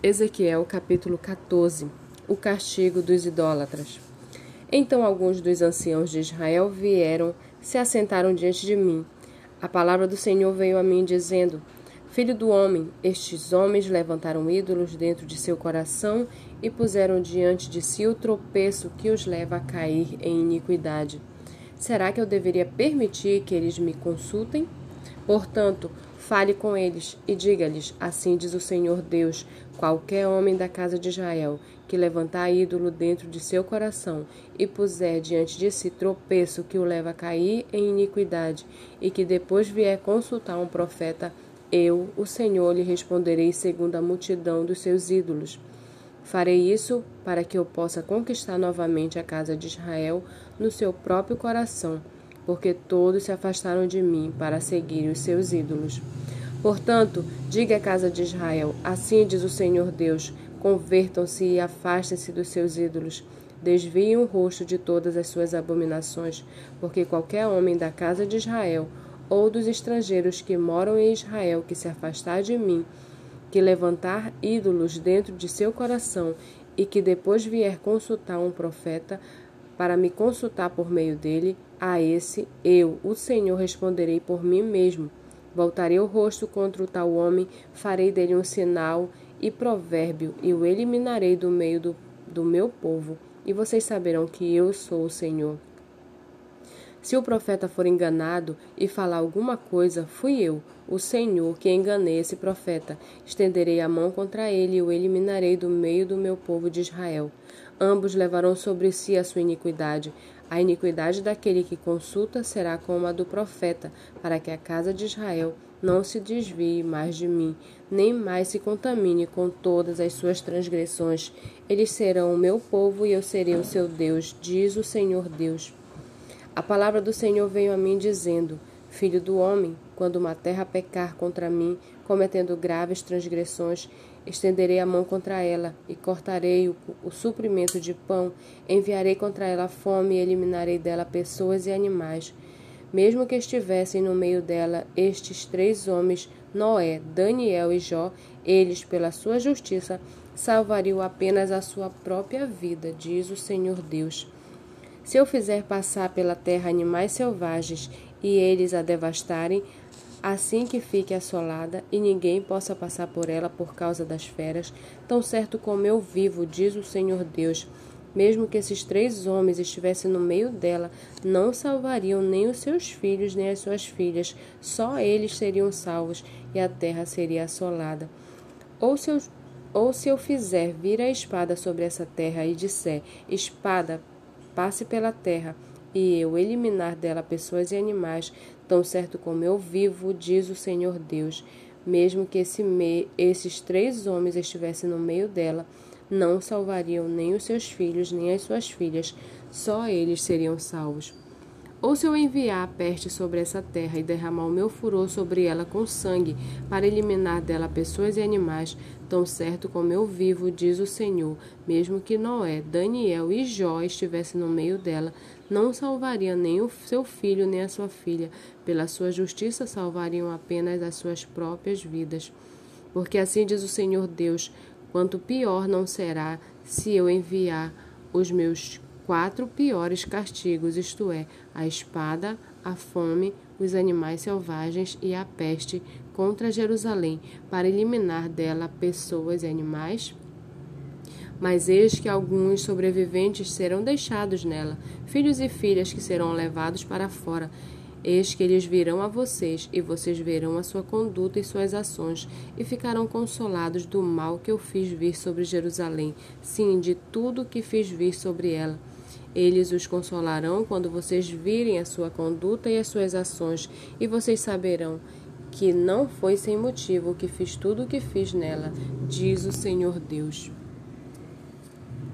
Ezequiel capítulo 14 O castigo dos idólatras. Então alguns dos anciãos de Israel vieram, se assentaram diante de mim. A palavra do Senhor veio a mim, dizendo: Filho do homem, estes homens levantaram ídolos dentro de seu coração e puseram diante de si o tropeço que os leva a cair em iniquidade. Será que eu deveria permitir que eles me consultem? Portanto, fale com eles e diga-lhes: Assim diz o Senhor Deus: qualquer homem da casa de Israel que levantar ídolo dentro de seu coração e puser diante de si tropeço que o leva a cair em iniquidade, e que depois vier consultar um profeta, eu, o Senhor, lhe responderei segundo a multidão dos seus ídolos. Farei isso para que eu possa conquistar novamente a casa de Israel no seu próprio coração, porque todos se afastaram de mim para seguir os seus ídolos. Portanto, diga à casa de Israel: Assim diz o Senhor Deus: Convertam-se e afastem-se dos seus ídolos. Desviem o rosto de todas as suas abominações, porque qualquer homem da casa de Israel ou dos estrangeiros que moram em Israel que se afastar de mim que levantar ídolos dentro de seu coração e que depois vier consultar um profeta para me consultar por meio dele, a esse eu, o Senhor, responderei por mim mesmo. Voltarei o rosto contra o tal homem, farei dele um sinal e provérbio, e o eliminarei do meio do, do meu povo, e vocês saberão que eu sou o Senhor. Se o profeta for enganado e falar alguma coisa, fui eu, o Senhor, que enganei esse profeta. Estenderei a mão contra ele e o eliminarei do meio do meu povo de Israel. Ambos levarão sobre si a sua iniquidade. A iniquidade daquele que consulta será como a do profeta, para que a casa de Israel não se desvie mais de mim, nem mais se contamine com todas as suas transgressões. Eles serão o meu povo e eu serei o seu Deus, diz o Senhor Deus. A palavra do Senhor veio a mim dizendo: Filho do homem, quando uma terra pecar contra mim, cometendo graves transgressões, estenderei a mão contra ela e cortarei o, o suprimento de pão, enviarei contra ela fome e eliminarei dela pessoas e animais. Mesmo que estivessem no meio dela estes três homens, Noé, Daniel e Jó, eles, pela sua justiça, salvariam apenas a sua própria vida, diz o Senhor Deus. Se eu fizer passar pela terra animais selvagens e eles a devastarem, assim que fique assolada e ninguém possa passar por ela por causa das feras, tão certo como eu vivo, diz o Senhor Deus, mesmo que esses três homens estivessem no meio dela, não salvariam nem os seus filhos nem as suas filhas, só eles seriam salvos e a terra seria assolada. Ou se eu, ou se eu fizer vir a espada sobre essa terra e disser: Espada, passe pela terra, e eu eliminar dela pessoas e animais, tão certo como eu vivo, diz o Senhor Deus, mesmo que esse me, esses três homens estivessem no meio dela, não salvariam nem os seus filhos, nem as suas filhas, só eles seriam salvos. Ou se eu enviar a peste sobre essa terra e derramar o meu furor sobre ela com sangue, para eliminar dela pessoas e animais, tão certo como eu vivo, diz o Senhor, mesmo que Noé, Daniel e Jó estivessem no meio dela, não salvaria nem o seu filho nem a sua filha, pela sua justiça salvariam apenas as suas próprias vidas. Porque assim diz o Senhor Deus: quanto pior não será se eu enviar os meus quatro piores castigos, isto é, a espada, a fome, os animais selvagens e a peste contra Jerusalém, para eliminar dela pessoas e animais? Mas eis que alguns sobreviventes serão deixados nela, filhos e filhas que serão levados para fora. Eis que eles virão a vocês, e vocês verão a sua conduta e suas ações, e ficarão consolados do mal que eu fiz vir sobre Jerusalém, sim, de tudo que fiz vir sobre ela. Eles os consolarão quando vocês virem a sua conduta e as suas ações, e vocês saberão que não foi sem motivo que fiz tudo o que fiz nela, diz o Senhor Deus.